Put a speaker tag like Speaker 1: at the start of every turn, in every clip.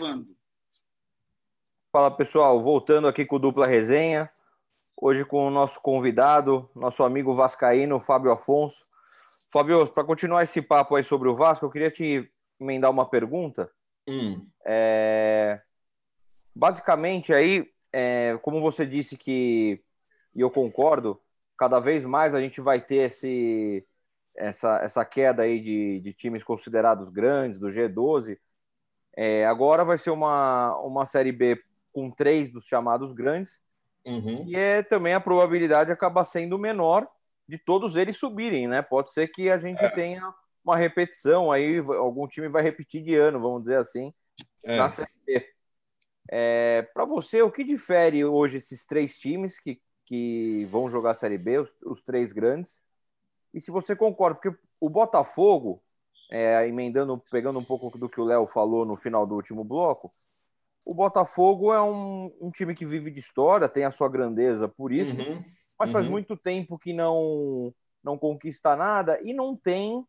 Speaker 1: gravando.
Speaker 2: Fala pessoal, voltando aqui com o Dupla Resenha, hoje com o nosso convidado, nosso amigo Vascaíno, Fábio Afonso. Fábio, para continuar esse papo aí sobre o Vasco, eu queria te emendar uma pergunta. Hum. É... Basicamente, aí, é... como você disse que, e eu concordo, cada vez mais a gente vai ter esse, essa, essa queda aí de, de times considerados grandes, do G12. É... Agora vai ser uma, uma Série B com três dos chamados grandes, uhum. e é também a probabilidade acaba sendo menor de todos eles subirem, né? Pode ser que a gente é. tenha uma repetição aí, algum time vai repetir de ano, vamos dizer assim, é. na Série B. É, Para você, o que difere hoje esses três times que, que vão jogar a Série B, os, os três grandes? E se você concorda, porque o Botafogo, é, emendando, pegando um pouco do que o Léo falou no final do último bloco, o Botafogo é um, um, time que vive de história, tem a sua grandeza por isso, uhum, mas uhum. faz muito tempo que não, não conquista nada e não tem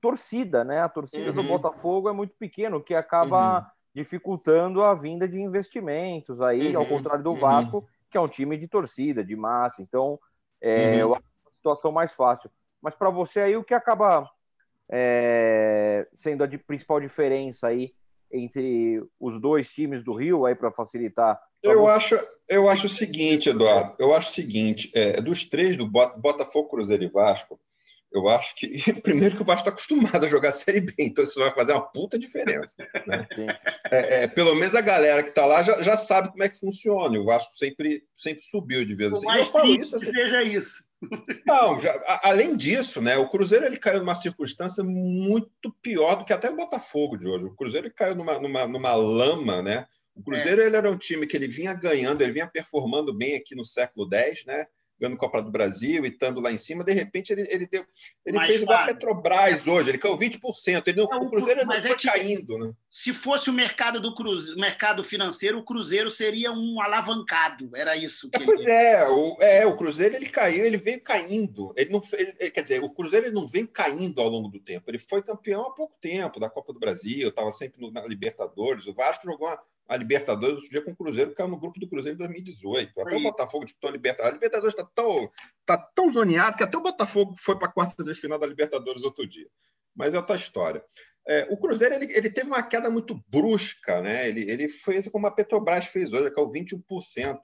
Speaker 2: torcida, né? A torcida uhum. do Botafogo é muito pequena, o que acaba uhum. dificultando a vinda de investimentos aí, ao uhum. contrário do uhum. Vasco, que é um time de torcida, de massa. Então, é uma situação mais fácil. Mas para você aí, o que acaba é, sendo a de, principal diferença aí entre os dois times do Rio aí para facilitar?
Speaker 3: Eu acho, eu acho o seguinte, Eduardo. Eu acho o seguinte: é, dos três do Botafogo, Cruzeiro e Vasco, eu acho que primeiro que o Vasco está acostumado a jogar a Série B, então isso vai fazer uma puta diferença. Né? É, é, pelo menos a galera que está lá já, já sabe como é que funciona. O Vasco sempre, sempre subiu de vez. Assim.
Speaker 1: Eu falo isso assim, seja isso.
Speaker 3: Não, já, a, além disso, né, o Cruzeiro ele caiu numa circunstância muito pior do que até o Botafogo de hoje. O Cruzeiro ele caiu numa, numa, numa lama, né? O Cruzeiro é. ele era um time que ele vinha ganhando, ele vinha performando bem aqui no século X, né? Ganhando Copa do Brasil e estando lá em cima, de repente ele, ele, deu, ele fez igual a Petrobras hoje, ele caiu 20%. Ele não, é, o Cruzeiro não foi é caindo. Né?
Speaker 1: Se fosse o mercado do cruze, mercado financeiro, o Cruzeiro seria um alavancado. Era isso.
Speaker 3: É, pois ele... é o, é, o Cruzeiro ele caiu, ele veio caindo. Ele não, ele, quer dizer, o Cruzeiro ele não veio caindo ao longo do tempo. Ele foi campeão há pouco tempo da Copa do Brasil, estava sempre no, na Libertadores. O Vasco jogou uma, a Libertadores outro dia com o Cruzeiro, caiu no grupo do Cruzeiro em 2018. Até o Botafogo disputou a Libertadores. A Libertadores está tão, tá tão zoneado que até o Botafogo foi para a quarta de final da Libertadores outro dia. Mas é outra história. É, o Cruzeiro ele, ele, teve uma queda muito brusca, né? Ele, ele fez como a Petrobras fez hoje, caiu 21%.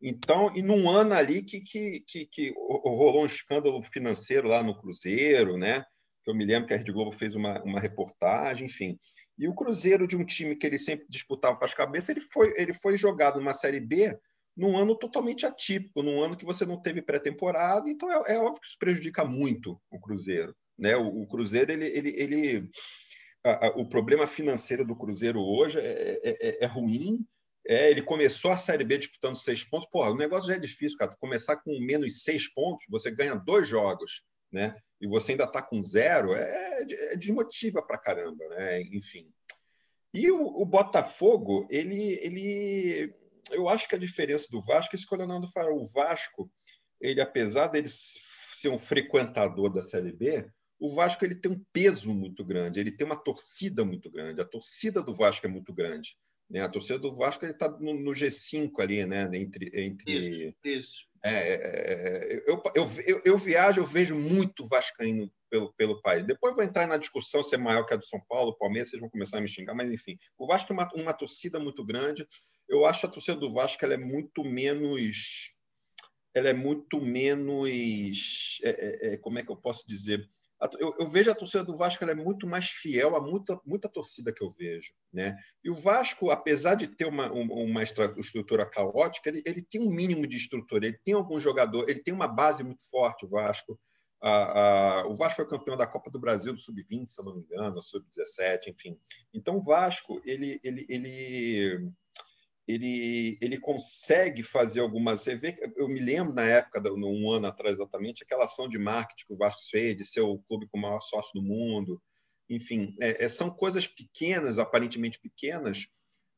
Speaker 3: Então, e num ano ali que, que, que, que rolou um escândalo financeiro lá no Cruzeiro, né? Que eu me lembro que a Rede Globo fez uma, uma reportagem, enfim. E o Cruzeiro, de um time que ele sempre disputava para as cabeças, ele foi, ele foi jogado numa Série B num ano totalmente atípico, num ano que você não teve pré-temporada, então é, é, óbvio que isso prejudica muito o Cruzeiro. Né? O, o Cruzeiro, ele, ele, ele a, a, o problema financeiro do Cruzeiro hoje é, é, é, é ruim, é, ele começou a Série B disputando seis pontos. Porra, o negócio já é difícil, cara. Começar com menos seis pontos, você ganha dois jogos né? E você ainda está com zero, é, é desmotiva para caramba, né? Enfim. E o, o, Botafogo, ele, ele, eu acho que a diferença do Vasco, isso que o Leonardo fala, o Vasco, ele apesar dele ser um frequentador da Série B, o Vasco ele tem um peso muito grande, ele tem uma torcida muito grande. A torcida do Vasco é muito grande. Né? A torcida do Vasco está no, no, G5 ali, né? Entre, entre
Speaker 1: isso, isso.
Speaker 3: É, é, é, eu, eu, eu, viajo, eu vejo muito vascaíno pelo, pelo país. Depois vou entrar na discussão se é maior que a do São Paulo, Palmeiras, vocês vão começar a me xingar, mas enfim. O Vasco tem uma, uma torcida muito grande. Eu acho a torcida do Vasco ela é muito menos. Ela é muito menos. É, é, é como é que eu posso dizer? Eu, eu, vejo a torcida do Vasco ela é muito mais fiel a muita, muita torcida que eu vejo. Né? E o Vasco, apesar de ter uma, uma estrutura caótica, ele, ele tem um mínimo de estrutura, ele tem algum jogador, ele tem uma base muito forte, o Vasco. o Vasco foi campeão da Copa do Brasil do Sub-20, se eu não me engano, Sub-17, enfim. Então, o Vasco, ele, ele, ele ele, ele consegue fazer algumas. Você vê, eu me lembro na época, um ano atrás exatamente, aquela ação de marketing que o Vasco fez, de ser o clube com o maior sócio do mundo. Enfim, é, é, são coisas pequenas, aparentemente pequenas,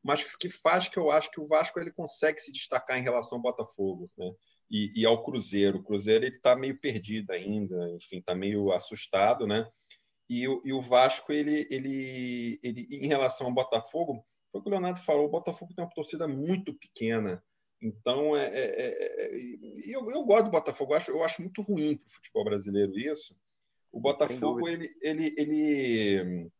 Speaker 3: mas que faz que eu acho que o Vasco ele consegue se destacar em relação ao Botafogo né? e, e ao Cruzeiro. O Cruzeiro está meio perdido ainda, enfim, está meio assustado, né? E, e o Vasco, ele, ele, ele, em relação ao Botafogo, Foi o que o Leonardo falou, o Botafogo tem uma torcida muito pequena. Então, é, é, é, é eu, eu gosto do Botafogo, eu acho, eu acho muito ruim para o futebol brasileiro isso. O Botafogo, ele, ele, ele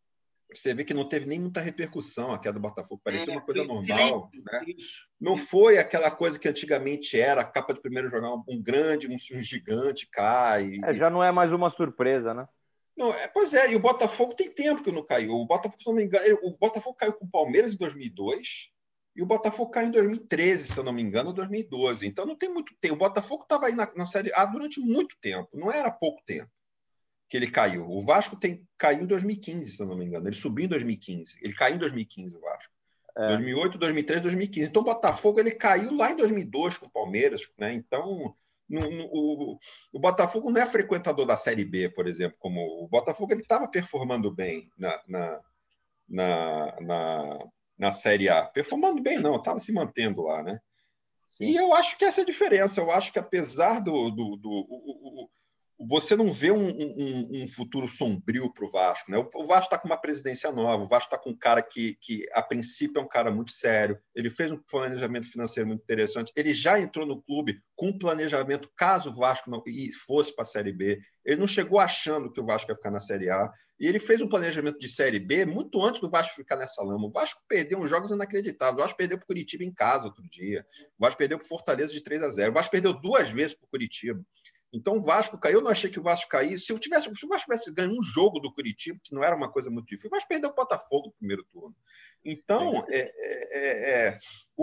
Speaker 3: você vê que não teve nem muita repercussão a queda do Botafogo, parecia é, uma coisa normal. Né? Não foi aquela coisa que antigamente era, a capa de primeiro jornal, um grande, um, um gigante cai.
Speaker 2: É, já não é mais uma surpresa, né?
Speaker 3: Não, é, pois é, e o Botafogo tem tempo que não caiu. O Botafogo, se não me engano, o Botafogo caiu com o Palmeiras em 2002 e o Botafogo caiu em 2013, se eu não me engano, ou 2012. Então não tem muito tempo. O Botafogo estava aí na, na Série A durante muito tempo, não era pouco tempo que ele caiu. O Vasco tem, caiu em 2015, se eu não me engano. Ele subiu em 2015. Ele caiu em 2015, o Vasco. É. 2008, 2003, 2015. Então, o Botafogo ele caiu lá em 2002 com o Palmeiras. Né? Então, no, no, o, o, Botafogo não é frequentador da Série B, por exemplo. como O Botafogo ele estava performando bem na, na, na, na, na Série A. Performando bem, não. Estava se mantendo lá, né? Sim. E eu acho que essa é a diferença. Eu acho que apesar do, do, do o, você não vê um, um, um futuro sombrio para o Vasco. Né? O Vasco está com uma presidência nova, o Vasco está com um cara que, que, a princípio, é um cara muito sério. Ele fez um planejamento financeiro muito interessante. Ele já entrou no clube com um planejamento caso o Vasco não fosse para a Série B. Ele não chegou achando que o Vasco ia ficar na Série A. E ele fez um planejamento de Série B muito antes do Vasco ficar nessa lama. O Vasco perdeu uns jogos inacreditáveis. O Vasco perdeu para o Curitiba em casa outro dia. O Vasco perdeu para Fortaleza de 3 a 0. O Vasco perdeu duas vezes para o Curitiba. Então o Vasco caiu. Eu não achei que o Vasco caísse. Se, eu tivesse, se o Vasco tivesse ganho um jogo do Curitiba, que não era uma coisa muito difícil, o Vasco perdeu o Botafogo no primeiro turno. Então, é, é, é,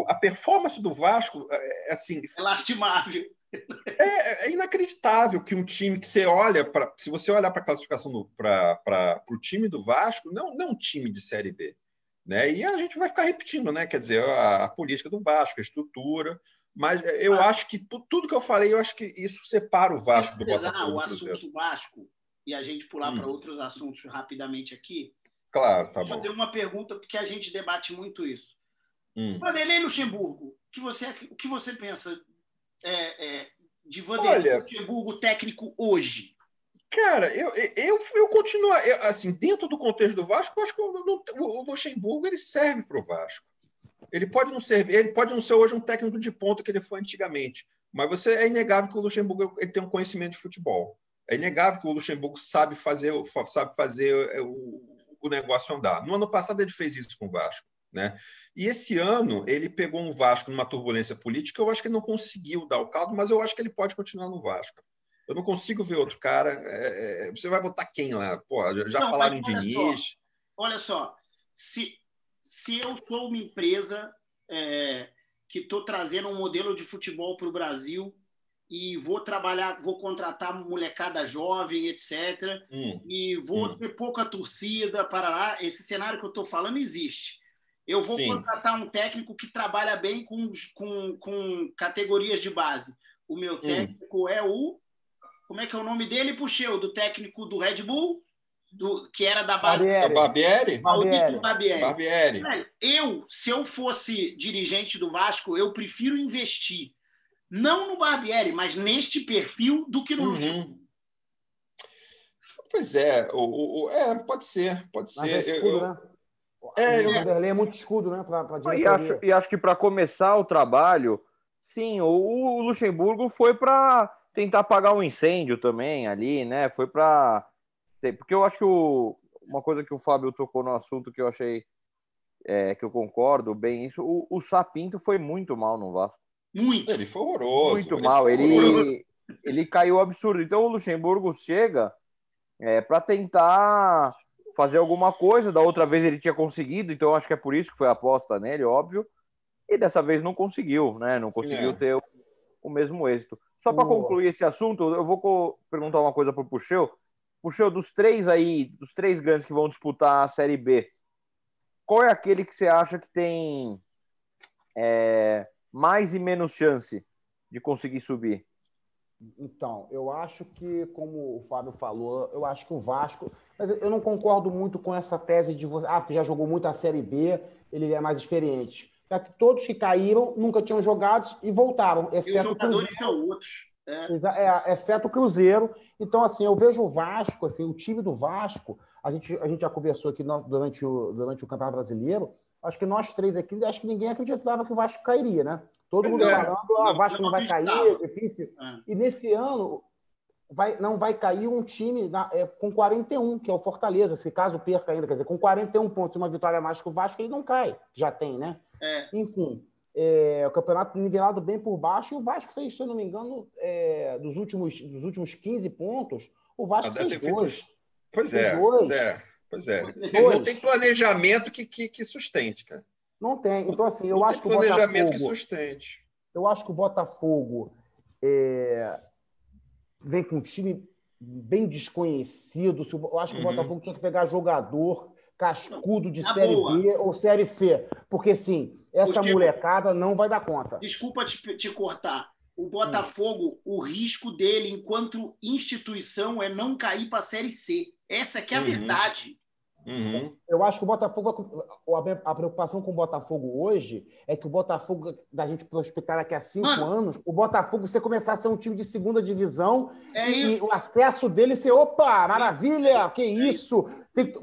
Speaker 3: a performance do Vasco é assim.
Speaker 1: É lastimável.
Speaker 3: É, é, inacreditável que um time que você olha para. Se você olhar para a classificação para o time do Vasco, não, não um time de Série B. Né? E a gente vai ficar repetindo, né? Quer dizer, a, a política do Vasco, a estrutura. Mas eu ah. acho que tudo que eu falei, eu acho que isso separa o Vasco do Botafogo.
Speaker 1: o assunto Vasco e a gente pular hum. para outros assuntos rapidamente aqui.
Speaker 3: Claro, tá bom.
Speaker 1: Fazer uma pergunta porque a gente debate muito isso. Hum. Vanderlei Luxemburgo, o que você, o que você pensa é, é, de Vanderlei Olha, Luxemburgo técnico hoje?
Speaker 3: Cara, eu, eu, eu continuo. Eu, assim, dentro do contexto do Vasco, eu acho que o, o Luxemburgo ele serve para o Vasco. Ele pode não ser, ele pode não ser hoje um técnico de ponta que ele foi antigamente, mas você é inegável que o Luxemburgo ele tem um conhecimento de futebol. É inegável que o Luxemburgo sabe fazer, sabe fazer é, o, o negócio andar. No ano passado ele fez isso com o Vasco. Né? E esse ano ele pegou um Vasco numa turbulência política. Eu acho que ele não conseguiu dar o caldo, mas eu acho que ele pode continuar no Vasco. Eu não consigo ver outro cara. É, é você vai botar quem lá? Pô, já não, falaram em Diniz.
Speaker 1: Só, olha só, se se eu sou uma empresa é, que estou trazendo um modelo de futebol para o Brasil e vou trabalhar, vou contratar molecada jovem, etc. Hum, e vou hum. ter pouca torcida para lá. Esse cenário que eu estou falando existe. Eu vou Sim. contratar um técnico que trabalha bem com, com, com categorias de base. O meu hum. técnico hum. é o. Como é que é o nome dele, Puxeu? Do técnico do Red Bull? Do, que era da base.
Speaker 3: Barbieri.
Speaker 1: Barbieri. Barbieri.
Speaker 3: Barbieri.
Speaker 1: Eu, se eu fosse dirigente do Vasco, eu prefiro investir não no Barbieri, mas neste perfil do que no uhum.
Speaker 3: Pois é, o, o, é, pode ser, pode mas ser. É escudo, eu, né?
Speaker 4: É, o Vanderlei é muito escudo, né? Pra, pra
Speaker 2: e, acho, e acho que para começar o trabalho, sim, o, o Luxemburgo foi para tentar apagar um incêndio também ali, né? Foi para porque eu acho que o, uma coisa que o Fábio tocou no assunto que eu achei é, que eu concordo bem isso, o, o Sapinto foi muito mal no Vasco.
Speaker 1: Muito.
Speaker 3: Ele foi horroroso.
Speaker 2: Muito ele mal. Ele, ele caiu absurdo. Então o Luxemburgo chega é, para tentar fazer alguma coisa. Da outra vez ele tinha conseguido, então acho que é por isso que foi a aposta nele, óbvio. E dessa vez não conseguiu, né? Não conseguiu é. ter o, o, mesmo êxito. Só para concluir esse assunto, eu vou perguntar uma coisa para o Puxeu. Puxou dos três aí, dos três grandes que vão disputar a Série B, qual é aquele que você acha que tem é, mais e menos chance de conseguir subir?
Speaker 4: Então, eu acho que, como o Fábio falou, eu acho que o Vasco. Mas eu não concordo muito com essa tese de você. Ah, porque já jogou muito a Série B, ele é mais experiente. Já que todos que caíram nunca tinham jogado e voltaram, exceto e os
Speaker 1: Cruzeiro. São outros.
Speaker 4: É. é. exceto o Cruzeiro. Então, assim, eu vejo o Vasco, assim, o time do Vasco, a gente, a gente já conversou aqui durante, o, durante o Campeonato Brasileiro, acho que nós três aqui, acho que ninguém acreditava que o Vasco cairia, né? Todo
Speaker 3: Pois
Speaker 4: mundo
Speaker 3: é.
Speaker 4: falando, ah, o Vasco
Speaker 1: Eu
Speaker 4: não vai cair, é difícil.
Speaker 1: É.
Speaker 4: E nesse ano vai, não vai cair um time na- é, com 41, que é o Fortaleza, se caso perca ainda, quer dizer, com 41 pontos e uma vitória mais que o Vasco, ele não cai, já tem, né?
Speaker 1: É.
Speaker 4: Enfim, é, o campeonato nivelado bem por baixo, e o Vasco fez, se eu não me engano, é, dos, últimos, dos últimos 15 pontos, o Vasco
Speaker 3: Ah, deve
Speaker 4: fez
Speaker 3: ter feito
Speaker 4: dois.
Speaker 3: Pois
Speaker 4: Fez
Speaker 3: é,
Speaker 4: dois.
Speaker 3: pois é, pois é.
Speaker 4: Dois.
Speaker 3: Não tem planejamento que, que, que sustente, cara.
Speaker 4: Não tem. Então, assim, eu
Speaker 3: não
Speaker 4: acho que
Speaker 3: tem
Speaker 4: o
Speaker 3: planejamento que
Speaker 4: Botafogo...
Speaker 3: sustente.
Speaker 4: Eu acho que o Botafogo é, vem com um time bem desconhecido. Eu acho que
Speaker 3: Uhum.
Speaker 4: o Botafogo tinha que pegar jogador cascudo de
Speaker 1: Na
Speaker 4: Série
Speaker 1: boa.
Speaker 4: B ou Série C. Porque, sim, essa
Speaker 1: Porque-
Speaker 4: molecada não vai dar conta.
Speaker 1: Desculpa te, te cortar. O Botafogo, o risco dele enquanto instituição é não cair para a Série C. Essa que é a
Speaker 3: Uhum.
Speaker 1: verdade.
Speaker 3: Uhum.
Speaker 4: Eu acho que o Botafogo, a preocupação com o Botafogo hoje é que o Botafogo, da gente prospectar daqui a cinco
Speaker 1: Mano.
Speaker 4: anos, o Botafogo, você começar a ser um time de segunda divisão
Speaker 1: É
Speaker 4: e,
Speaker 1: isso.
Speaker 4: e o acesso dele ser, opa, maravilha, que isso. Tem que-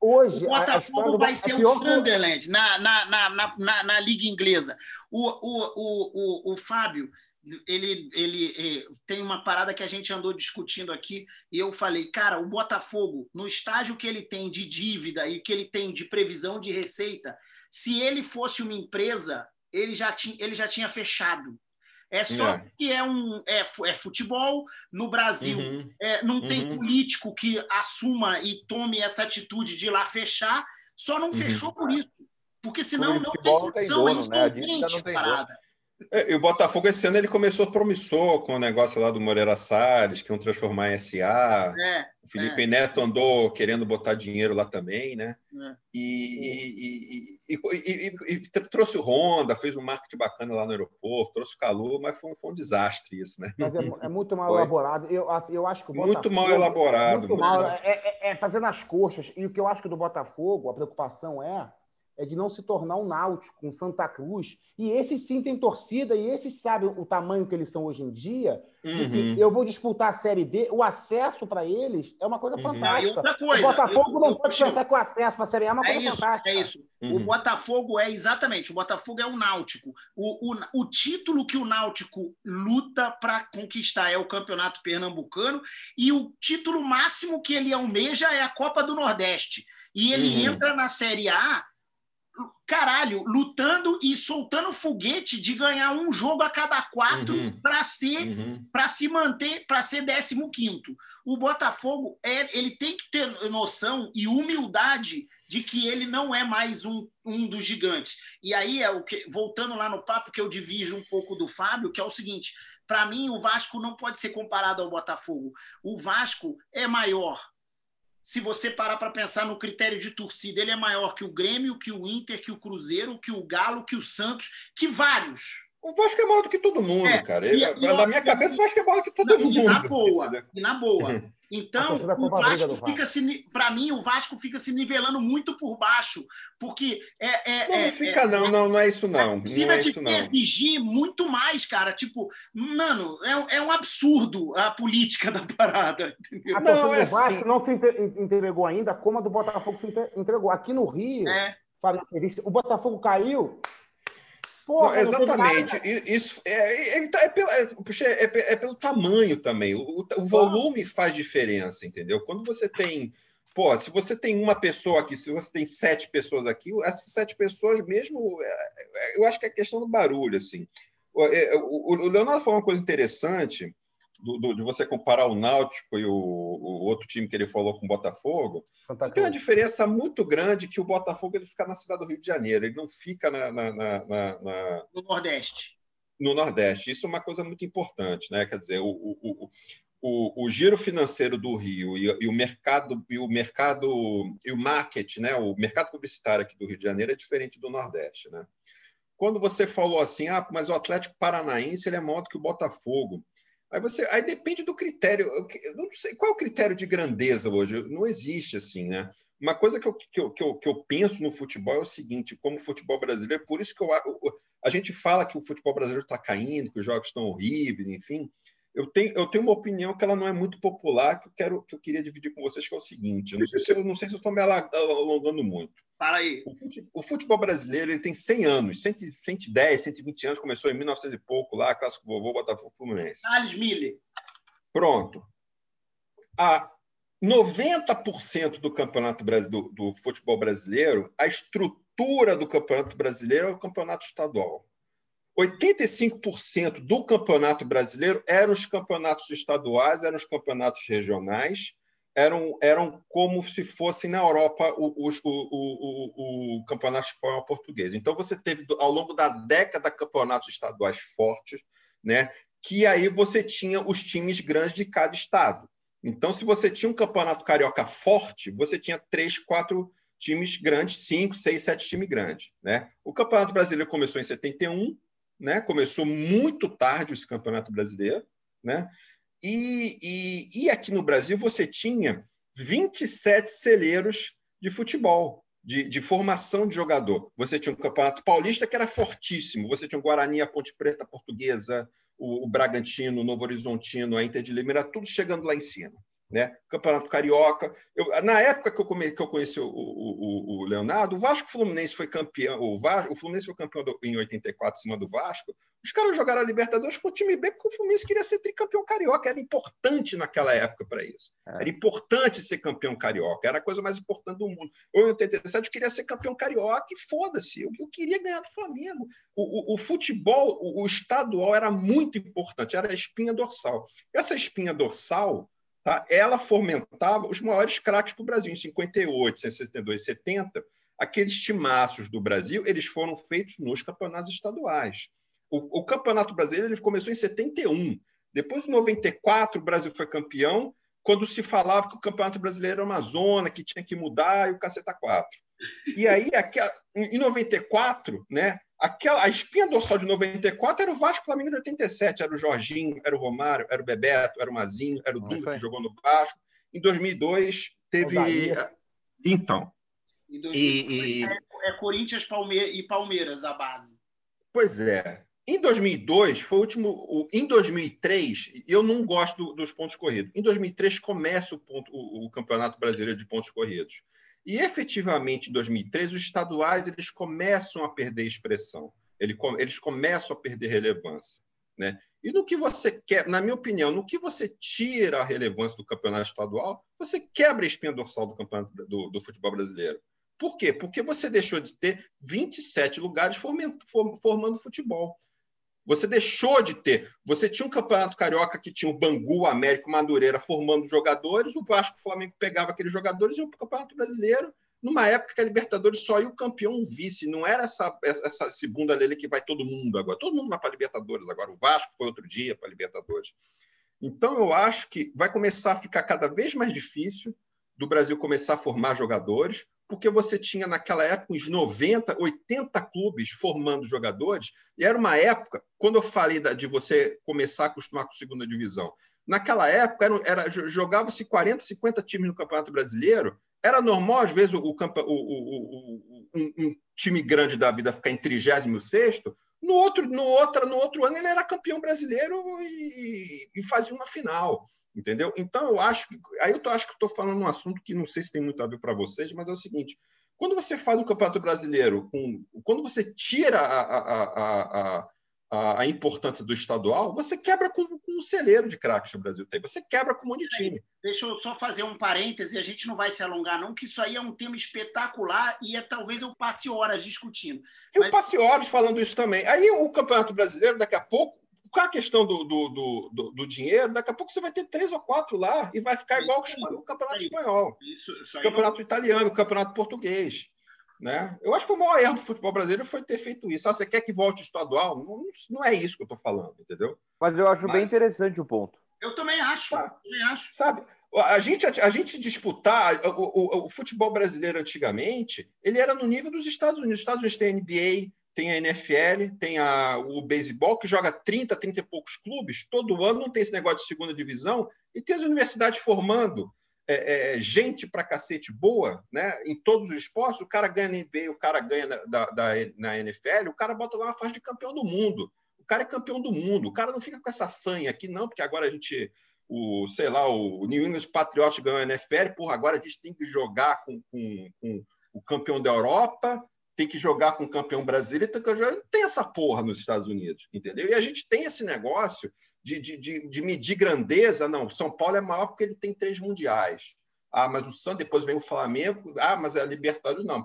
Speaker 4: hoje,
Speaker 1: O Botafogo vai ser
Speaker 4: é
Speaker 1: o
Speaker 4: que-
Speaker 1: Sunderland na, na, na, na, Liga Inglesa. O, o, o, o, o Fábio, ele, ele eh, tem uma parada que a gente andou discutindo aqui, e eu falei, cara, o Botafogo, no estágio que ele tem de dívida e que ele tem de previsão de receita, se ele fosse uma empresa, ele já tinha, ele já tinha fechado. É só
Speaker 3: É.
Speaker 1: que é um é, é futebol no Brasil.
Speaker 3: Uhum.
Speaker 1: É, não tem
Speaker 3: Uhum.
Speaker 1: político que assuma e tome essa atitude de ir lá fechar, só não
Speaker 3: Uhum.
Speaker 1: fechou por isso. Porque senão
Speaker 2: de
Speaker 1: não tem
Speaker 2: tem
Speaker 1: condição, é
Speaker 2: dono, né? A tem
Speaker 1: parada.
Speaker 3: É, E o Botafogo esse ano ele começou promissor com o negócio lá do Moreira Salles, que iam transformar em SA.
Speaker 1: É,
Speaker 3: O Felipe Neto andou querendo botar dinheiro lá também, né?
Speaker 1: É.
Speaker 3: E, e- e- e- e- e tr- trouxe o Honda, fez um marketing bacana lá no aeroporto, trouxe o Calu, mas foi, um- foi um desastre isso, né?
Speaker 4: Mas é, é muito mal
Speaker 3: Foi.
Speaker 4: elaborado. Eu, assim, eu acho que o
Speaker 3: Muito
Speaker 4: Botafogo-
Speaker 3: mal elaborado,
Speaker 4: Muito
Speaker 3: muito
Speaker 4: mal.
Speaker 3: mal.
Speaker 4: É, é- é fazendo as coxas. E o que eu acho que do Botafogo, a preocupação é, é de não se tornar um Náutico, um Santa Cruz. E esses sim têm torcida, e esses sabem o tamanho que eles são hoje em dia. Assim,
Speaker 3: Uhum.
Speaker 4: eu vou disputar a Série B, o acesso para eles é uma coisa
Speaker 3: Uhum.
Speaker 4: Fantástica.
Speaker 1: coisa.
Speaker 4: o Botafogo
Speaker 1: eu-
Speaker 4: não
Speaker 1: eu-
Speaker 4: pode
Speaker 1: eu-
Speaker 4: pensar que o acesso para a Série A é uma
Speaker 1: É
Speaker 4: coisa
Speaker 1: isso,
Speaker 4: fantástica.
Speaker 1: é isso. O
Speaker 3: Uhum.
Speaker 1: Botafogo é exatamente, o Botafogo é o Náutico. O, o, o título que o Náutico luta para conquistar é o Campeonato Pernambucano e o título máximo que ele almeja é a Copa do Nordeste. E ele
Speaker 3: Uhum.
Speaker 1: entra na Série A, caralho, lutando e soltando foguete de ganhar um jogo a cada quatro
Speaker 3: Uhum.
Speaker 1: para ser
Speaker 3: Uhum.
Speaker 1: para se manter, para ser 15 O Botafogo é, ele tem que ter noção e humildade de que ele não é mais um, um dos gigantes. E aí é o que voltando lá no papo que eu divido um pouco do Fábio, que é o seguinte: para mim o Vasco não pode ser comparado ao Botafogo. O Vasco é maior. Se você parar para pensar no critério de torcida, ele é maior que o Grêmio, que o Inter, que o Cruzeiro, que o Galo, que o Santos, que vários.
Speaker 3: O Vasco é maior do que todo mundo,
Speaker 1: É,
Speaker 3: cara.
Speaker 1: e-
Speaker 3: Ele-
Speaker 1: e-
Speaker 3: na minha cabeça, o Vasco é maior do que todo
Speaker 1: Na-
Speaker 3: mundo.
Speaker 1: e na boa, e na boa. Então, o Vasco
Speaker 4: do Vasco.
Speaker 1: fica se, para mim, o Vasco fica se nivelando muito por baixo, porque é, é,
Speaker 3: Não,
Speaker 1: é-
Speaker 3: não fica, não, não, não é isso, não. Não
Speaker 1: torcida
Speaker 3: é isso, não.
Speaker 1: exigir muito mais, cara. Tipo, mano, é, é um absurdo a política da parada, entendeu?
Speaker 4: A
Speaker 3: Não,
Speaker 4: torcida
Speaker 3: é
Speaker 4: do Vasco
Speaker 3: assim.
Speaker 4: não se entre- entregou ainda, como a do Botafogo se entre- entregou. Aqui no Rio,
Speaker 1: É,
Speaker 4: o Botafogo caiu. Porra,
Speaker 3: Não, exatamente. Isso é, é, é pelo, é, puxa, é pe- é pelo tamanho também. O, o- o volume faz diferença, entendeu? Quando você tem. Pô, se você tem uma pessoa aqui, se você tem sete pessoas aqui, essas sete pessoas mesmo. é, é, eu acho que é questão do barulho, assim. É, o- o Leonardo falou uma coisa interessante do- do- de você comparar o Náutico e o, o outro time que ele falou com o Botafogo.
Speaker 4: Santa
Speaker 3: Você tem uma diferença muito grande que o Botafogo ele fica na cidade do Rio de Janeiro, ele não fica na- na- na- na- na,
Speaker 1: no Nordeste.
Speaker 3: no Nordeste. Isso é uma coisa muito importante, né? Quer dizer, o, o, o, o, o giro financeiro do Rio e, e o mercado e o mercado e o market, né? O mercado publicitário aqui do Rio de Janeiro é diferente do Nordeste, né? Quando você falou assim, ah, mas o Atlético Paranaense ele é maior do que o Botafogo. Aí você, aí depende do critério. Eu não sei qual é o critério de grandeza hoje. Não existe assim, né? Uma coisa que eu, que, eu, que, eu, que eu penso no futebol é o seguinte: como o futebol brasileiro, por isso que eu, a- gente fala que o futebol brasileiro está caindo, que os jogos estão horríveis, enfim. Eu tenho, eu tenho uma opinião que ela não é muito popular, que eu, quero, que eu queria dividir com vocês, que é o seguinte: eu não sei se eu estou me alongando muito.
Speaker 1: Fala aí.
Speaker 3: O futebol, brasileiro ele tem 100 anos, 110, 120 anos, começou em 1900 e pouco lá, Clássico Vovô, Botafogo Fluminense.
Speaker 1: Thales Miller.
Speaker 3: Pronto. A 90% do campeonato do, do futebol brasileiro, a estrutura do campeonato brasileiro é o campeonato estadual. 85% do campeonato brasileiro eram os campeonatos estaduais, eram os campeonatos regionais, eram, eram como se fossem na Europa o, o, o, o, campeonato espanhol português. Então, você teve, ao longo da década, campeonatos estaduais fortes, né? que aí você tinha os times grandes de cada estado. Então, se você tinha um campeonato carioca forte, você tinha três, quatro times grandes, cinco, seis, sete times grandes. Né? O Campeonato Brasileiro começou em 71, né? começou muito tarde esse Campeonato Brasileiro. Né? E, e, e aqui no Brasil você tinha 27 celeiros de futebol, de, de, formação de jogador. Você tinha um Campeonato Paulista que era fortíssimo, você tinha o Guarani, a Ponte Preta a Portuguesa, o, o Bragantino, o Novo Horizontino, a Inter de Limeira, tudo chegando lá em cima né? Campeonato Carioca. Eu, na época que eu, come, que eu conheci o, o, o, Leonardo, o Vasco Fluminense foi campeão, o, Vasco, o Fluminense foi campeão do, em 84 em cima do Vasco. Os caras jogaram a Libertadores com o time B porque o Fluminense queria ser tricampeão carioca. Era importante naquela época para isso. É. Era importante ser campeão carioca. Era a coisa mais importante do mundo. Eu, em 87, eu queria ser campeão carioca e foda-se. Eu, eu, queria ganhar do Flamengo. O, o futebol, o estadual era muito importante. Era a espinha dorsal. Essa espinha dorsal Tá? Ela fomentava os maiores craques do Brasil. Em 58, 62, 70, aqueles timaços do Brasil eles foram feitos nos campeonatos estaduais. O, o Campeonato Brasileiro ele começou em 71. Depois, em 94, o Brasil foi campeão, quando se falava que o Campeonato Brasileiro era uma zona, que tinha que mudar, e o caceta 4. E aí, em 94, né, Aquela, a espinha dorsal de 94 era o Vasco Flamengo de 87. Era o Jorginho, era o Romário, era o Bebeto, era o Mazinho, era o Dunga que jogou no Vasco. Em 2002 teve. Então.
Speaker 1: Em 2002 e, é, é Corinthians Palme e Palmeiras a base.
Speaker 3: Pois é. Em 2002 foi o último. Em 2003 eu não gosto dos pontos corridos. Em 2003 começa o, ponto, o, o Campeonato Brasileiro de Pontos Corridos. E efetivamente, em 2013, os estaduais eles começam a perder expressão, eles começam a perder relevância. Né? E no que você quer, na minha opinião, no que você tira a relevância do campeonato estadual, você quebra a espinha dorsal do campeonato do, do futebol brasileiro. Por quê? Porque você deixou de ter 27 lugares formando, formando futebol. Você deixou de ter. Você tinha um campeonato carioca que tinha o Bangu, o América, o Madureira formando jogadores, o Vasco o Flamengo pegava aqueles jogadores e o Campeonato Brasileiro, numa época que a Libertadores só ia o campeão vice, não era essa, essa segunda lei que vai todo mundo agora. Todo mundo vai para a Libertadores agora. O Vasco foi outro dia para a Libertadores. Então, eu acho que vai começar a ficar cada vez mais difícil do Brasil começar a formar jogadores, porque você tinha naquela época uns 90, 80 clubes formando jogadores, e era uma época, quando eu falei de você começar a acostumar com a segunda divisão, naquela época era, era jogava-se 40, 50 times no Campeonato Brasileiro, era normal, às vezes, o, o, o, um, um, time grande da vida ficar em 36 no outro, no, outra, no outro ano ele era campeão brasileiro e, e fazia uma final. Entendeu? Então, eu acho que. Aí eu tô, acho que estou falando um assunto que não sei se tem muito a ver para vocês, mas é o seguinte: quando você faz o Campeonato Brasileiro, com, quando você tira a, a, a, a, importância do estadual, você quebra com, com o celeiro de craques que o Brasil tem. Você quebra com um monte de time.
Speaker 1: Deixa eu só fazer um parêntese, a gente não vai se alongar, não, que isso aí é um tema espetacular e é, talvez eu passe horas discutindo.
Speaker 3: Eu mas... passe horas falando isso também. Aí o Campeonato Brasileiro, daqui a pouco, com a questão do, do, do, do, dinheiro, daqui a pouco você vai ter três ou quatro lá e vai ficar igual o campeonato espanhol, o campeonato italiano, o campeonato português. Né? Eu acho que o maior erro do futebol brasileiro foi ter feito isso. Ah, você quer que volte estadual? Não, não é isso que eu estou falando, entendeu?
Speaker 2: Mas eu acho Mas... bem interessante o ponto.
Speaker 1: Eu também acho. Tá. também acho.
Speaker 3: Sabe, a gente, a, gente disputar o, o, o, futebol brasileiro antigamente, ele era no nível dos Estados Unidos. Os Estados Unidos têm NBA, tem a NFL, tem a, o beisebol, que joga 30, 30 e poucos clubes, todo ano não tem esse negócio de segunda divisão, e tem as universidades formando é, é, gente para cacete boa, né? em todos os esportes, o cara ganha na NBA, o cara ganha na, da, da, na NFL, o cara bota lá uma faixa de campeão do mundo. O cara é campeão do mundo, o cara não fica com essa sanha aqui, não, porque agora a gente o, sei lá, o New England Patriots ganhou a NFL, porra, agora a gente tem que jogar com, com, com o campeão da Europa tem que jogar com o campeão brasileiro, jogar... não tem essa porra nos Estados Unidos, entendeu? E a gente tem esse negócio de, de, de, de medir grandeza. Não, São Paulo é maior porque ele tem três mundiais. Ah, mas o Santos, depois vem o Flamengo. Ah, mas é a Libertadores, não.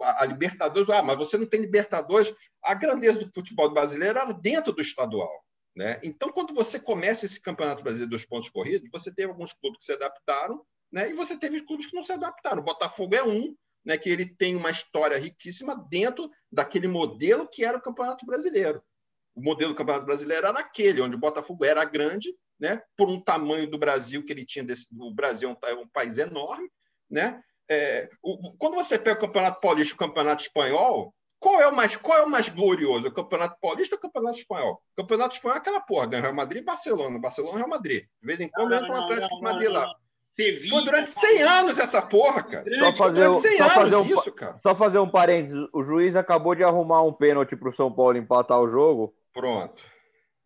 Speaker 3: A Libertadores, ah, mas você não tem Libertadores. A grandeza do futebol brasileiro era dentro do estadual. Né? Então, quando você começa esse Campeonato Brasileiro dos pontos corridos, você teve alguns clubes que se adaptaram né? e você teve clubes que não se adaptaram. O Botafogo é um, né, que ele tem uma história riquíssima dentro daquele modelo que era o Campeonato Brasileiro. O modelo do Campeonato Brasileiro era aquele, onde o Botafogo era grande, né, por um tamanho do Brasil que ele tinha. Desse, o Brasil é um, é um país enorme. Né? É, o, quando você pega o Campeonato Paulista e o Campeonato Espanhol, qual é o mais, qual é o mais glorioso? O Campeonato Paulista ou o Campeonato Espanhol? O Campeonato Espanhol é aquela porra, ganha Real Madrid e Barcelona. Barcelona e Real Madrid. De vez em quando entra o Atlético de Madrid lá. Sevilla, Foi durante 100 anos essa porra, cara.
Speaker 2: Só fazer, só fazer um, isso, cara. Só fazer um parênteses. O juiz acabou de arrumar um pênalti para o São Paulo empatar o jogo.
Speaker 3: Pronto.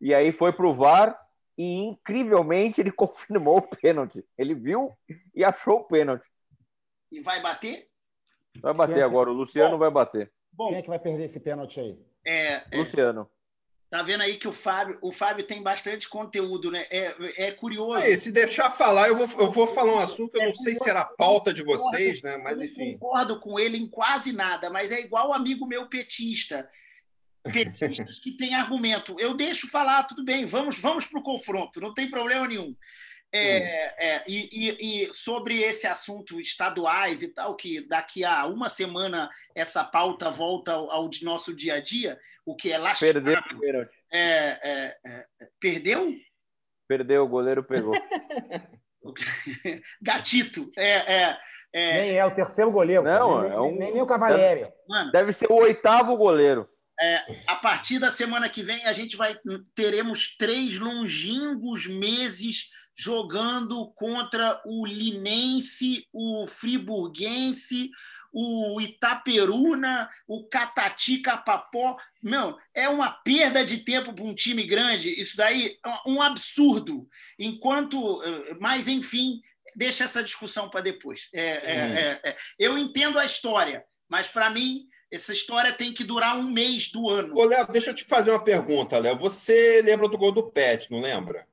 Speaker 2: E aí foi pro VAR e incrivelmente ele confirmou o pênalti. Ele viu e achou o pênalti.
Speaker 1: E vai bater?
Speaker 2: Vai bater é agora. O Luciano Bom, vai bater.
Speaker 4: Bom, Quem é que vai perder esse pênalti aí?
Speaker 1: É,
Speaker 2: é...
Speaker 1: Tá vendo aí que o Fábio, o Fábio tem bastante conteúdo, né? É, é curioso.
Speaker 3: Aí, se deixar falar, eu vou, eu vou falar um assunto eu não sei se era a pauta de vocês, né? Mas enfim.
Speaker 1: Eu concordo com ele em quase nada, mas é igual amigo meu petista. Petistas que tem argumento. Eu deixo falar, tudo bem, vamos, vamos para o confronto, não tem problema nenhum. É, é, e, e, e, sobre esse assunto estaduais e tal, que daqui a uma semana essa pauta volta ao, ao nosso dia a dia, o que é lastimável. Perdeu, é, é, é, perdeu?
Speaker 2: Perdeu, o goleiro pegou.
Speaker 1: Gatito, é, é,
Speaker 4: é, Nem é o terceiro goleiro.
Speaker 2: Não,
Speaker 4: nem,
Speaker 2: é um...
Speaker 4: nem, nem o Cavalieri.
Speaker 2: Deve, deve ser o oitavo goleiro.
Speaker 1: É, a partir da semana que vem, a gente vai teremos três longínquos meses jogando contra o Linense, o Friburguense, o Itaperuna, o Catati Capapó. Não, é uma perda de tempo para um time grande. Isso daí é um absurdo. Enquanto, eh, mas enfim, deixa essa discussão para depois. É, é, hum. é, é, eu entendo a história, mas para mim essa história tem que durar um mês do ano.
Speaker 3: Ô, Léo, deixa eu te fazer uma pergunta, Léo. Você lembra do gol do Pet, não lembra?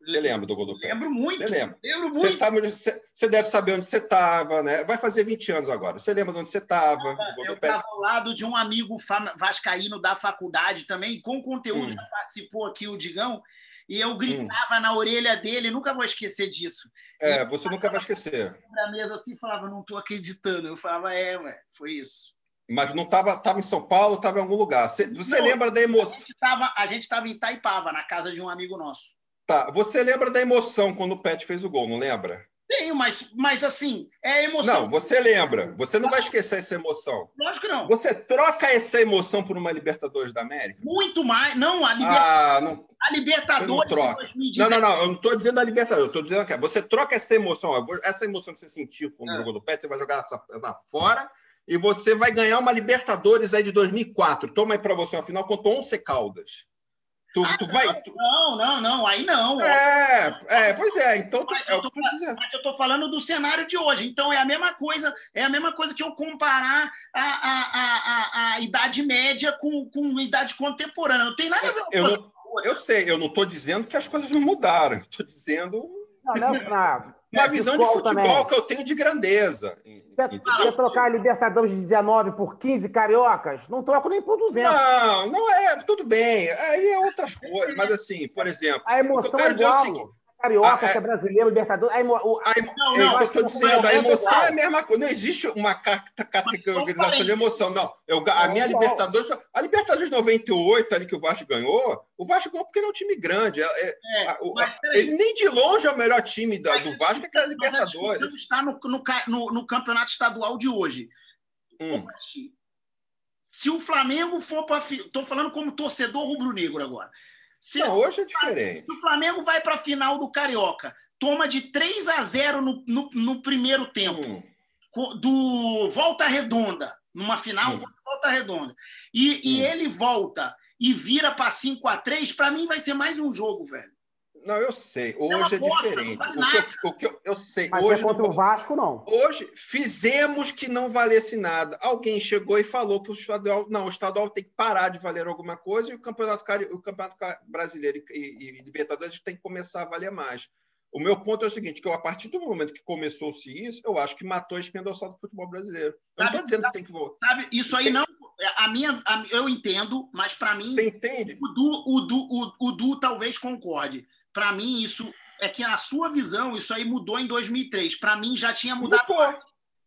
Speaker 3: Você lembra do gol do Pet?
Speaker 1: Lembro muito.
Speaker 3: Você lembra?
Speaker 1: Lembro muito.
Speaker 3: Você, sabe onde você, você deve saber onde você estava, né? Vai fazer 20 anos agora. Você lembra de onde você estava?
Speaker 1: Eu estava ao lado de um amigo vascaíno da faculdade também, com conteúdo, hum. já participou aqui o Digão, e eu gritava hum. na orelha dele, nunca vou esquecer disso.
Speaker 3: É, você nunca vai esquecer.
Speaker 1: Na mesa assim, falava, não estou acreditando. Eu falava, é, ué, foi isso.
Speaker 3: Mas não estava tava em São Paulo, estava em algum lugar. Você, você não, lembra da emoção?
Speaker 1: A gente estava em Itaipava, na casa de um amigo nosso.
Speaker 3: Tá. Você lembra da emoção quando o Pet fez o gol, não lembra?
Speaker 1: Tenho, mas, mas assim, é emoção.
Speaker 3: Não, você lembra. Você não vai esquecer essa emoção.
Speaker 1: Lógico que não.
Speaker 3: Você troca essa emoção por uma Libertadores da América?
Speaker 1: Muito mais. Não, a, liber... ah, não... a Libertadores
Speaker 3: não. Não, não, não. Eu não estou dizendo a Libertadores. Eu estou dizendo que você troca essa emoção. Essa emoção que você sentiu quando é. jogou do Pet, você vai jogar essa lá fora e você vai ganhar uma Libertadores aí de 2004. Toma aí para você uma final contra 11 Caldas. Tu, ah, tu
Speaker 1: não,
Speaker 3: vai.
Speaker 1: Não, não, não, aí não.
Speaker 3: É, é pois é. Então, mas, é eu tô,
Speaker 1: mas eu tô falando do cenário de hoje. Então é a mesma coisa, é a mesma coisa que eu comparar a, a, a, a, a idade média com, com idade contemporânea. Não tem nada a ver com
Speaker 3: eu, não, eu sei, eu não estou dizendo que as coisas não mudaram. Estou dizendo. Não, não, não, uma é, visão de futebol também. que eu tenho de grandeza.
Speaker 4: Quer trocar a Libertadores de 19 por 15 cariocas? Não troco nem por 200.
Speaker 3: Não, não é, tudo bem. Aí é outras coisas. Mas assim, por exemplo.
Speaker 4: A emoção é igual. Carioca, ah, é... libertador Libertadores. A,
Speaker 3: o, a, não, não, eu estou dizendo, a emoção é a mesma coisa. Não existe uma categorização de emoção, não. Eu, a minha Libertadores. A Libertadores 98, ali que o Vasco ganhou, o Vasco ganhou porque ele é um time grande. É, é, é a, ele nem de longe é o melhor time da, do Vasco, é que era a Libertadores. Mas
Speaker 1: está no, no, no, no, campeonato estadual de hoje. Hum. Se o Flamengo for para. Estou falando como torcedor rubro-negro agora.
Speaker 3: Se, não, hoje é diferente.
Speaker 1: Se o Flamengo vai para a final do Carioca, toma de 3 a 0 no, no, no primeiro tempo, hum. do Volta Redonda, numa final hum. Volta Redonda, e, hum. e ele volta e vira para 5 a 3 para mim vai ser mais um jogo, velho.
Speaker 3: Não, eu sei. Hoje é,
Speaker 1: bosta,
Speaker 3: diferente.
Speaker 1: vale
Speaker 3: o, que eu, o que eu, eu sei.
Speaker 4: Mas
Speaker 3: hoje
Speaker 4: é contra
Speaker 3: não-
Speaker 4: o Vasco, não.
Speaker 3: Hoje fizemos que não valesse nada. Alguém chegou e falou que o estadual não, o estadual tem que parar de valer alguma coisa e o campeonato, Cari- o campeonato Ca- brasileiro e, e- e Libertadores tem que começar a valer mais. O meu ponto é o seguinte, que eu, a partir do momento que começou-se isso, eu acho que matou a espinha dorsal do futebol brasileiro. Eu não
Speaker 1: Sabe-
Speaker 3: estou dizendo que tem que voltar.
Speaker 1: Sabe, isso aí não. A minha, a- eu entendo, mas para mim,
Speaker 3: Você entende?
Speaker 1: o Du, o, Du, o, o Du talvez concorde. Para mim, isso é que a sua visão, isso aí mudou em 2003. Para mim, já tinha mudado.
Speaker 3: Mudou.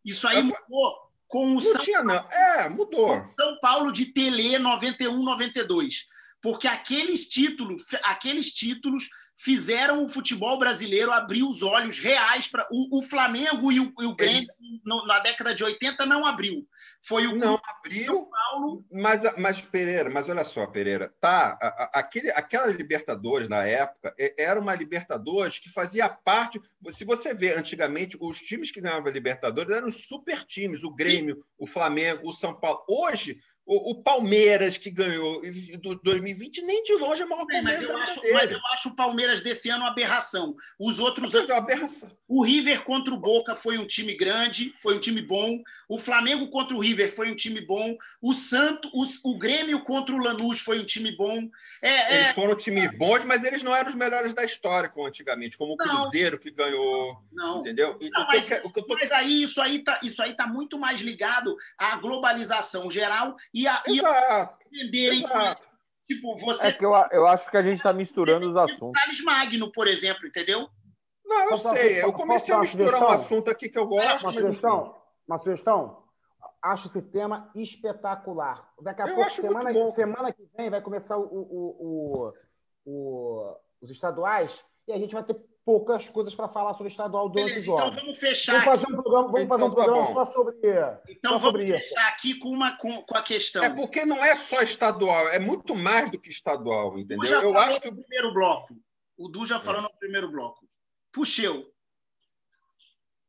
Speaker 1: Isso aí
Speaker 3: Eu-
Speaker 1: mudou com o São,
Speaker 3: tinha, não. É, mudou.
Speaker 1: São Paulo de Tele 91, 92. Porque aqueles títulos, aqueles títulos fizeram o futebol brasileiro abrir os olhos reais para o, o Flamengo e o, e o Grêmio no- na década de 80 não abriu. Foi o
Speaker 3: Não
Speaker 1: São
Speaker 3: abriu,
Speaker 1: Paulo
Speaker 3: mas, mas Pereira, mas olha só, Pereira, tá? a- a- Aquele, aquela Libertadores na época e- era uma Libertadores que fazia parte. Se você vê antigamente, os times que ganhavam a Libertadores eram super times, o Grêmio, o Flamengo, o São Paulo. Hoje, o, o Palmeiras que ganhou do 2020, nem de longe é maior
Speaker 1: mas,
Speaker 3: Palmeiras
Speaker 1: eu
Speaker 3: da
Speaker 1: acho, mas eu acho o Palmeiras desse ano uma aberração. Os outros
Speaker 3: Mas é uma aberração.
Speaker 1: O River contra o Boca foi um time grande, foi um time bom. O Flamengo contra o River foi um time bom. O Santo, o, o Grêmio contra o Lanús foi um time bom. É,
Speaker 3: Eles
Speaker 1: é,
Speaker 3: foram times bons, mas eles não eram os melhores da história, como antigamente, como o
Speaker 1: Não.
Speaker 3: Cruzeiro que ganhou,
Speaker 1: não.
Speaker 3: entendeu?
Speaker 1: Não,
Speaker 3: eu
Speaker 1: mas,
Speaker 3: eu
Speaker 1: mas aí isso aí tá, isso aí tá muito mais ligado à globalização geral e e a
Speaker 3: Exato,
Speaker 1: entenderem
Speaker 3: exato.
Speaker 1: tipo você
Speaker 2: É que eu, eu acho que a gente está misturando os
Speaker 1: o
Speaker 2: assuntos.
Speaker 1: Thales Magno, por exemplo, entendeu?
Speaker 3: Não, eu
Speaker 4: Posso-
Speaker 3: sei. Eu
Speaker 4: posso-
Speaker 3: comecei a misturar um
Speaker 4: sugestão?
Speaker 3: assunto aqui que eu gosto,
Speaker 4: Uma
Speaker 3: mas enfim.
Speaker 4: sugestão? Uma sugestão? Acho esse tema espetacular. Daqui a
Speaker 3: Eu
Speaker 4: pouco, semana, semana que vem, vai começar o- o- o- o- os estaduais e a gente vai ter poucas coisas para falar sobre o estadual durante
Speaker 1: Beleza,
Speaker 4: os
Speaker 1: então vamos fechar.
Speaker 4: Vamos fazer um programa, vamos fazer um
Speaker 3: Então tá
Speaker 4: programa
Speaker 3: bom.
Speaker 4: só sobre.
Speaker 1: então
Speaker 4: só
Speaker 1: vamos
Speaker 4: sobre isso.
Speaker 1: fechar aqui com uma com, com a questão.
Speaker 3: É porque não é só estadual, é muito mais do que estadual,
Speaker 1: O Du
Speaker 3: entendeu?
Speaker 1: já
Speaker 3: Eu acho que
Speaker 1: no primeiro bloco. O Du já falou no primeiro bloco. Puxeu.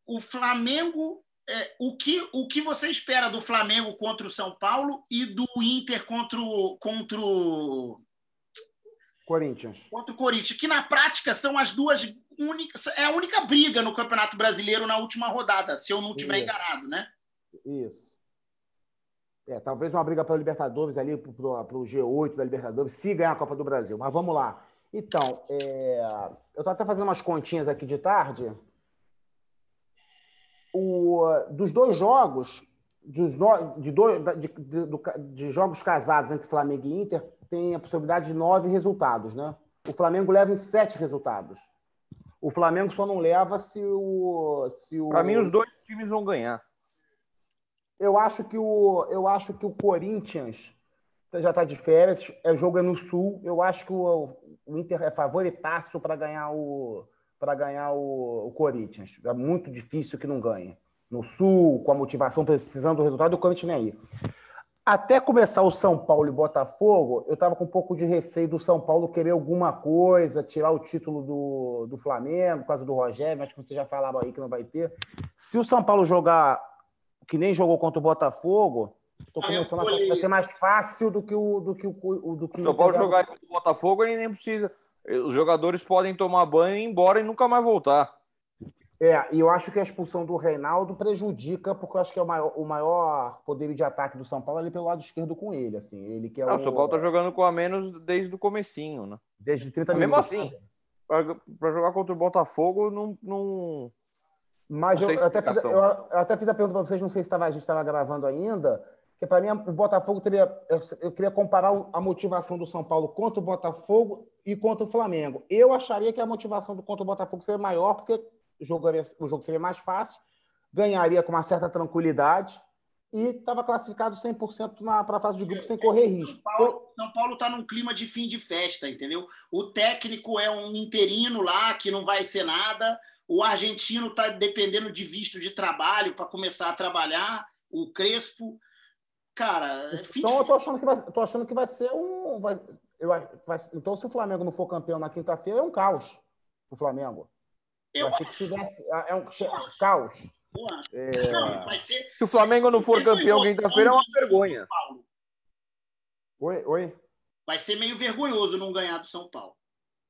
Speaker 1: O Flamengo. é, o, que, o que você espera do Flamengo contra o São Paulo e do Inter contra o, contra o,
Speaker 4: Corinthians.
Speaker 1: contra o Corinthians? Que na prática são as duas únicas. É a única briga no Campeonato Brasileiro na última rodada, se eu não estiver
Speaker 4: Isso.
Speaker 1: enganado, né?
Speaker 4: Isso. É, talvez uma briga para Libertadores ali, para o G8 da Libertadores, se ganhar a Copa do Brasil. Mas vamos lá. Então, é, eu estava até fazendo umas continhas aqui de tarde. O, dos dois jogos, dos no- de, dois, de, de jogos casados entre Flamengo e Inter, tem a possibilidade de nove resultados, né? O Flamengo leva em sete resultados. O Flamengo só não leva se o. Se o...
Speaker 2: Para mim, os dois times vão ganhar.
Speaker 4: Eu acho que o, eu acho que o Corinthians já está de férias, é jogo é no Sul. Eu acho que o, o Inter é favoritaço para ganhar o para ganhar o, o Corinthians. É muito difícil que não ganhe. No Sul, com a motivação, precisando do resultado, o Corinthians nem aí. Até começar o São Paulo e Botafogo, eu estava com um pouco de receio do São Paulo querer alguma coisa, tirar o título do, do Flamengo, por causa do Rogério, acho que você já falava aí que não vai ter. Se o São Paulo jogar que nem jogou contra o Botafogo, estou
Speaker 1: Ah, eu
Speaker 4: começando a achar que vai ser mais fácil do que o do que o, do que
Speaker 2: Se o São Paulo jogar contra o Botafogo, ele nem precisa. Os jogadores podem tomar banho e ir embora e nunca mais voltar.
Speaker 4: É, e eu acho que a expulsão do Reinaldo prejudica, porque eu acho que é o maior, o maior poder de ataque do São Paulo ali pelo lado esquerdo com ele, assim. Ele que é
Speaker 2: Ah,
Speaker 4: o,
Speaker 2: o São Paulo tá jogando com a menos desde o comecinho, né?
Speaker 4: desde 30
Speaker 2: Mas mesmo
Speaker 4: minutos.
Speaker 2: assim, para jogar contra o Botafogo, não, não,
Speaker 4: Mas
Speaker 2: Não
Speaker 4: eu, até fiz, eu, eu até fiz a pergunta para vocês, não sei se tava, a gente estava gravando ainda, que para mim o Botafogo teria. Eu, queria comparar a motivação do São Paulo contra o Botafogo e contra o Flamengo. Eu acharia que a motivação do contra o Botafogo seria maior, porque o jogo, seria- o jogo seria mais fácil, ganharia com uma certa tranquilidade e estava classificado 100% para a fase de grupo sem correr risco.
Speaker 1: São Paulo, São Paulo tá num clima de fim de festa, entendeu? O técnico é um interino lá que não vai ser nada. O argentino está dependendo de visto de trabalho para começar a trabalhar. O Crespo, cara, é fim
Speaker 4: Então
Speaker 1: de
Speaker 4: eu tô achando que vai, tô achando que vai ser um. Vai, eu, vai- então, se o Flamengo não for campeão na quinta-feira, é um caos o Flamengo. Eu,
Speaker 1: Eu
Speaker 4: achei que tivesse. É um che- caos.
Speaker 1: Eu acho.
Speaker 4: É,
Speaker 1: Não, vai ser
Speaker 2: Se o Flamengo não for campeão quinta-feira, é uma vergonha.
Speaker 4: Oi, oi.
Speaker 1: Vai ser meio vergonhoso não ganhar do São Paulo.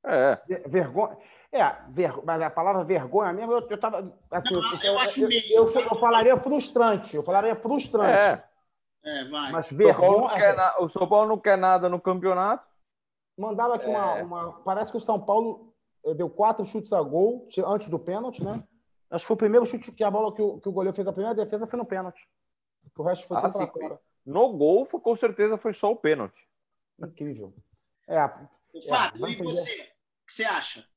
Speaker 2: É.
Speaker 4: Vergonha. É, ver, mas a palavra vergonha mesmo, eu, eu tava. Assim, não, eu, eu, eu, eu, falaria frustrante. Eu falaria frustrante.
Speaker 2: É.
Speaker 1: É, vai.
Speaker 4: Mas vergonha.
Speaker 2: O São Paulo não quer nada no campeonato.
Speaker 4: Mandava aqui é. uma, uma. Parece que o São Paulo deu quatro chutes a gol antes do pênalti, né? Acho que foi o primeiro chute que a bola que o, que o goleiro fez a primeira defesa foi no pênalti. O resto foi ah, tudo fora.
Speaker 2: No gol, foi, com certeza, foi só o pênalti.
Speaker 4: Incrível. É,
Speaker 1: o Fábio, é, e você? O que você acha?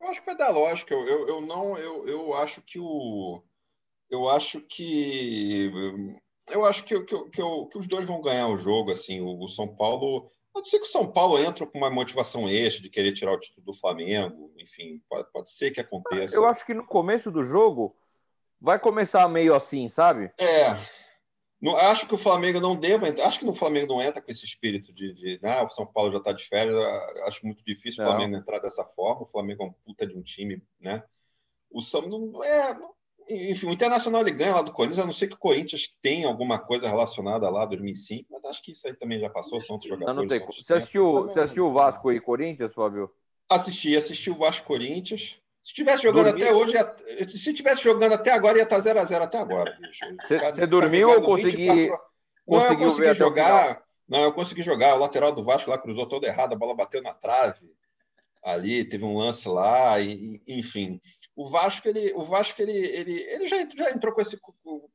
Speaker 3: Eu acho que vai dar lógica. Eu, eu, eu não, eu, eu acho que o. Eu acho que. Eu acho que, que, que, que os dois vão ganhar o jogo. Assim, o, o São Paulo Pode ser que o São Paulo entre com uma motivação extra de querer tirar o título do Flamengo. Enfim, pode, pode ser que aconteça.
Speaker 2: Eu acho que no começo do jogo vai começar meio assim, sabe?
Speaker 3: É. Não, acho que o Flamengo não deva. Acho que no Flamengo não entra com esse espírito de, de ah, o São Paulo já está de férias. Acho muito difícil não. o Flamengo entrar dessa forma. O Flamengo é um puta de um time, né? O São não é enfim, o Internacional ele ganha lá do Corinthians, a não ser que o Corinthians tenha alguma coisa relacionada lá 2005, mas acho que isso aí também já passou, são outros jogadores. Não, não tem.
Speaker 2: Você assistiu, você assistiu o Vasco e Corinthians, Fábio?
Speaker 3: Assisti, assisti o Vasco Corinthians. Se estivesse jogando dormiu? até hoje, se estivesse jogando até agora, ia estar 0x0 até agora.
Speaker 2: Você dormiu ou consegui,
Speaker 3: não, eu consegui jogar. Não, eu consegui jogar. O lateral do Vasco lá cruzou todo errado, a bola bateu na trave. Ali teve um lance lá, e, enfim o Vasco ele, o Vasco ele, ele, ele já, já entrou com esse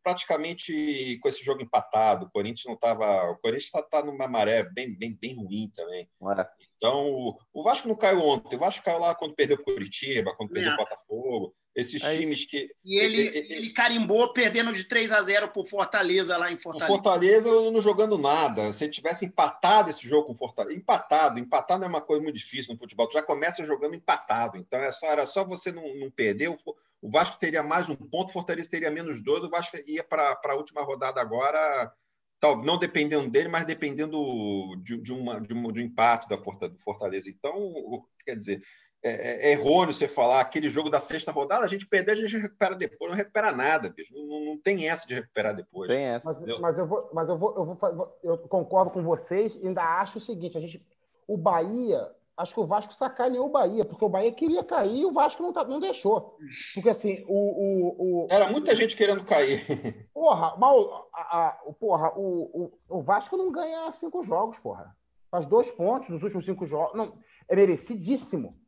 Speaker 3: praticamente com esse jogo empatado. O Corinthians não estava, o Corinthians está tá numa maré bem, bem, bem ruim também. É. Então o Vasco não caiu ontem. O Vasco caiu lá quando perdeu o Curitiba, quando perdeu o Botafogo. Esses Aí, times que.
Speaker 1: E ele, ele, ele, carimbou perdendo de 3 a 0 para o Fortaleza lá em Fortaleza.
Speaker 3: O Fortaleza não jogando nada. Se tivesse empatado esse jogo com o Fortaleza. Empatado, empatar não é uma coisa muito difícil no futebol. Tu já começa jogando empatado. Então é só, era só você não, não perder. O Vasco teria mais um ponto, o Fortaleza teria menos dois. O Vasco ia para a última rodada agora, não dependendo dele, mas dependendo de, de, uma, de, um, de um empate da Fortaleza. Então, quer dizer, é, é, é, errôneo você falar aquele jogo da sexta rodada, a gente perder, a gente recupera depois, não recupera nada, bicho. Não, não tem essa de recuperar depois.
Speaker 2: Tem essa.
Speaker 4: Mas, mas, eu vou, mas eu vou, eu vou, eu concordo com vocês, ainda acho o seguinte: a gente, o Bahia, acho que o Vasco sacaneou o Bahia, porque o Bahia queria cair e o Vasco não, tá, não deixou. Porque assim, o, o, o
Speaker 3: Era muita gente querendo cair.
Speaker 4: Porra, mal, a, a, porra, o, o, o Vasco não ganha cinco jogos, porra. Faz dois pontos nos últimos cinco jogos. Não, é merecidíssimo.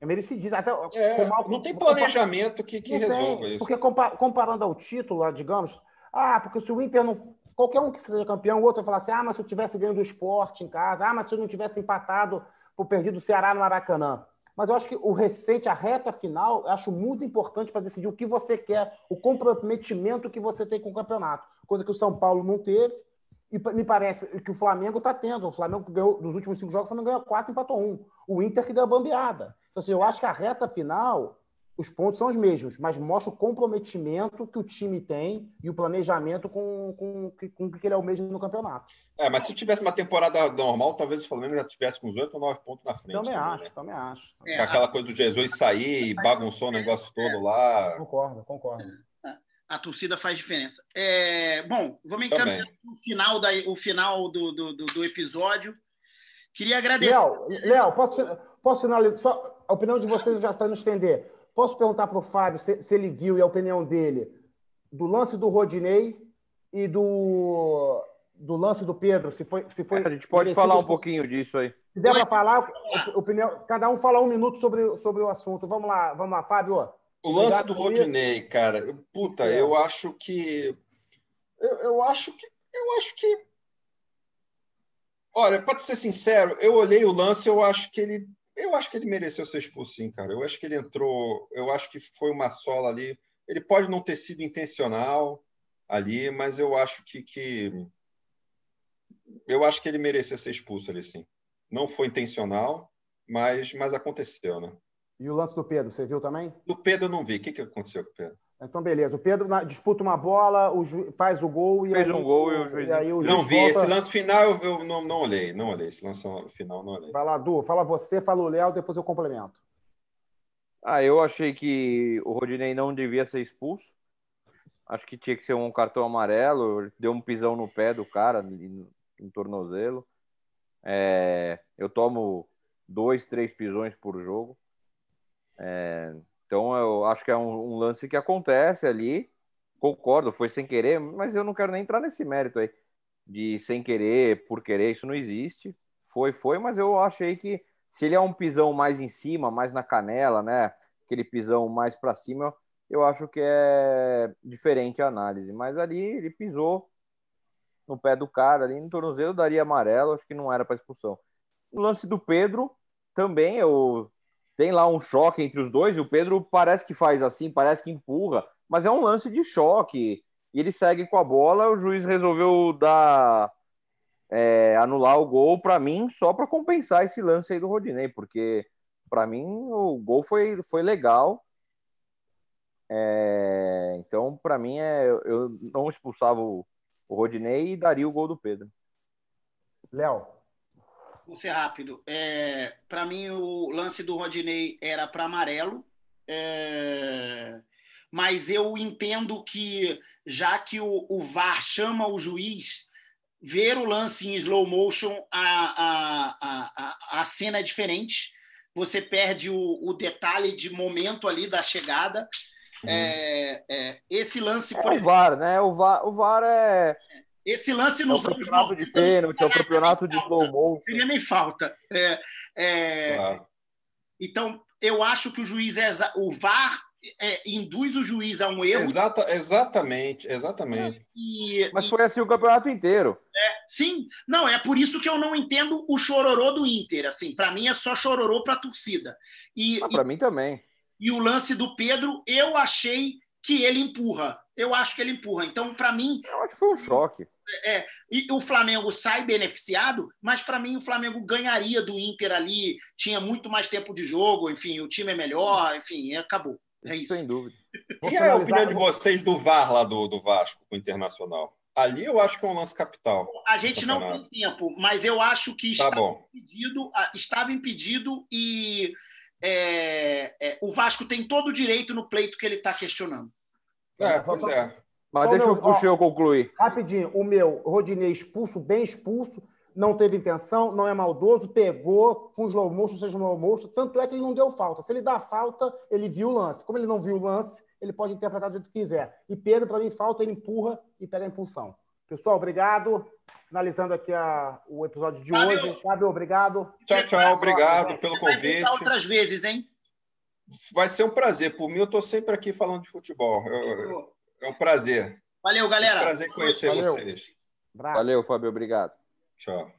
Speaker 4: É merecidíssimo. Até,
Speaker 3: é, não tem planejamento que, que resolva isso.
Speaker 4: Porque comparando ao título, digamos, ah, porque se o Inter não. Qualquer um que seja campeão, o outro vai falar assim: ah, mas se eu tivesse ganho do esporte em casa, ah, mas se eu não tivesse empatado por perdido o Ceará no Maracanã. Mas eu acho que o recente, a reta final, eu acho muito importante para decidir o que você quer, o comprometimento que você tem com o campeonato. Coisa que o São Paulo não teve, e me parece que o Flamengo está tendo. O Flamengo ganhou, dos últimos cinco jogos, o Flamengo ganhou quatro, empatou um. O Inter que deu a bambeada. Então, assim, eu acho que a reta final, os pontos são os mesmos, mas mostra o comprometimento que o time tem e o planejamento com, com, com, com que ele é o mesmo no campeonato.
Speaker 3: É, mas se tivesse uma temporada normal, talvez o Flamengo já tivesse com os oito ou nove pontos na frente.
Speaker 4: Também acho, né? também acho.
Speaker 3: É, aquela coisa do Jesus sair e bagunçou o negócio todo lá.
Speaker 4: Concordo, concordo.
Speaker 1: A torcida faz diferença. É, bom, vamos encaminhar o final, da, o final do, do, do episódio. Queria agradecer.
Speaker 4: Léo, Léo posso, Posso finalizar? Só a opinião de vocês já está nos estender. Posso perguntar para o Fábio se, se, ele viu e a opinião dele do lance do Rodinei e do, do lance do Pedro? Se foi, se foi
Speaker 2: é, a gente pode falar um pouquinho disso aí.
Speaker 4: Se der para falar, opinião, cada um falar um minuto sobre, sobre o assunto. Vamos lá, vamos lá, Fábio.
Speaker 3: O lance do Rodinei, cara, puta, eu acho que. Eu, eu acho que. Eu acho que. Olha, pode ser sincero, eu olhei o lance, eu acho que ele eu acho que ele mereceu ser expulso, sim, cara. Eu acho que ele entrou. Eu acho que foi uma sola ali. Ele pode não ter sido intencional ali, mas eu acho que, que eu acho que ele merecia ser expulso ali, sim. Não foi intencional, mas, mas aconteceu, né?
Speaker 4: E o lance do Pedro, você viu também?
Speaker 3: Do Pedro eu não vi. O que, que aconteceu com o Pedro?
Speaker 4: Então, beleza. O Pedro disputa uma bola, o ju... faz o gol
Speaker 2: e. Fez aí, um gol e o juiz.
Speaker 3: aí o não vi. Volta... Esse lance final eu, não, não olhei. Não olhei. Esse lance final não olhei.
Speaker 4: Vai lá, Du. Fala você, fala o Léo, depois eu complemento.
Speaker 2: Ah, eu achei que o Rodinei não devia ser expulso. Acho que tinha que ser um cartão amarelo. Deu um pisão no pé do cara, no tornozelo. É... eu tomo dois, três pisões por jogo. É, então eu acho que é um, um, lance que acontece ali. Concordo, foi sem querer, mas eu não quero nem entrar nesse mérito aí de sem querer, por querer, isso não existe. Foi, foi, mas eu achei que se ele é um pisão mais em cima, mais na canela, né? Aquele pisão mais para cima, eu acho que é diferente a análise. Mas ali ele pisou no pé do cara, ali no tornozelo, daria amarelo, acho que não era para expulsão. O lance do Pedro também, eu tem lá um choque entre os dois, e o Pedro parece que faz assim, parece que empurra, mas é um lance de choque. E ele segue com a bola, o juiz resolveu dar é, anular o gol para mim só para compensar esse lance aí do Rodinei, porque para mim o gol foi, foi legal. É, então, para mim, é, eu não expulsava o, o Rodinei e daria o gol do Pedro.
Speaker 4: Léo.
Speaker 1: Vou ser rápido. É, para mim, o lance do Rodinei era para amarelo. É, mas eu entendo que, já que o, o, VAR chama o juiz, ver o lance em slow motion, a, a, a, a cena é diferente. Você perde o, o detalhe de momento ali da chegada. Uhum. É, é, esse lance,
Speaker 2: por é exemplo. O VAR, né? O VAR, o VAR é.
Speaker 1: Esse lance
Speaker 2: nos é o campeonato de pênalti, é o campeonato de slow motion. Não
Speaker 1: seria nem falta. É, é, claro. Então, eu acho que o juiz é. O VAR é, induz o juiz a um erro.
Speaker 3: Exata, exatamente, exatamente.
Speaker 2: E, Mas foi assim o campeonato inteiro.
Speaker 1: É, sim, não, é por isso que eu não entendo o chororô do Inter. Assim, para mim é só chororô para a torcida. E,
Speaker 2: ah, para mim também.
Speaker 1: E o lance do Pedro, eu achei que ele empurra. Eu acho que ele empurra. Então, para mim.
Speaker 2: Eu acho que foi um choque.
Speaker 1: É, e o Flamengo sai beneficiado, mas para mim o Flamengo ganharia do Inter ali, tinha muito mais tempo de jogo, enfim, o time é melhor, enfim, acabou. É isso.
Speaker 2: Sem dúvida.
Speaker 3: E é a opinião de vocês do VAR lá do, do Vasco com o Internacional? Ali eu acho que é um lance capital.
Speaker 1: A gente não tem tempo, mas eu acho que tá estava, impedido, estava impedido e é, é, o Vasco tem todo o direito no pleito que ele está questionando.
Speaker 3: É, pois é.
Speaker 2: Mas deixa eu, deixa eu concluir.
Speaker 4: Rapidinho, o meu, Rodinei expulso, bem expulso, não teve intenção, não é maldoso, pegou com slow motion, seja slow motion, tanto é que ele não deu falta. Se ele dá falta, ele viu o lance. Como ele não viu o lance, ele pode interpretar do jeito que quiser. E Pedro, para mim, falta, ele empurra e pega a impulsão. Pessoal, obrigado. Finalizando aqui a, o episódio de Fábio, hoje. Fábio, obrigado.
Speaker 3: Tchau, tchau. Obrigado pelo convite. Vai
Speaker 1: outras vezes, hein?
Speaker 3: Vai ser um prazer. Por mim, eu estou sempre aqui falando de futebol. Eu, é um prazer.
Speaker 1: Valeu, galera. É um
Speaker 3: prazer conhecer Valeu. vocês.
Speaker 2: Valeu, Fábio. Obrigado.
Speaker 3: Tchau.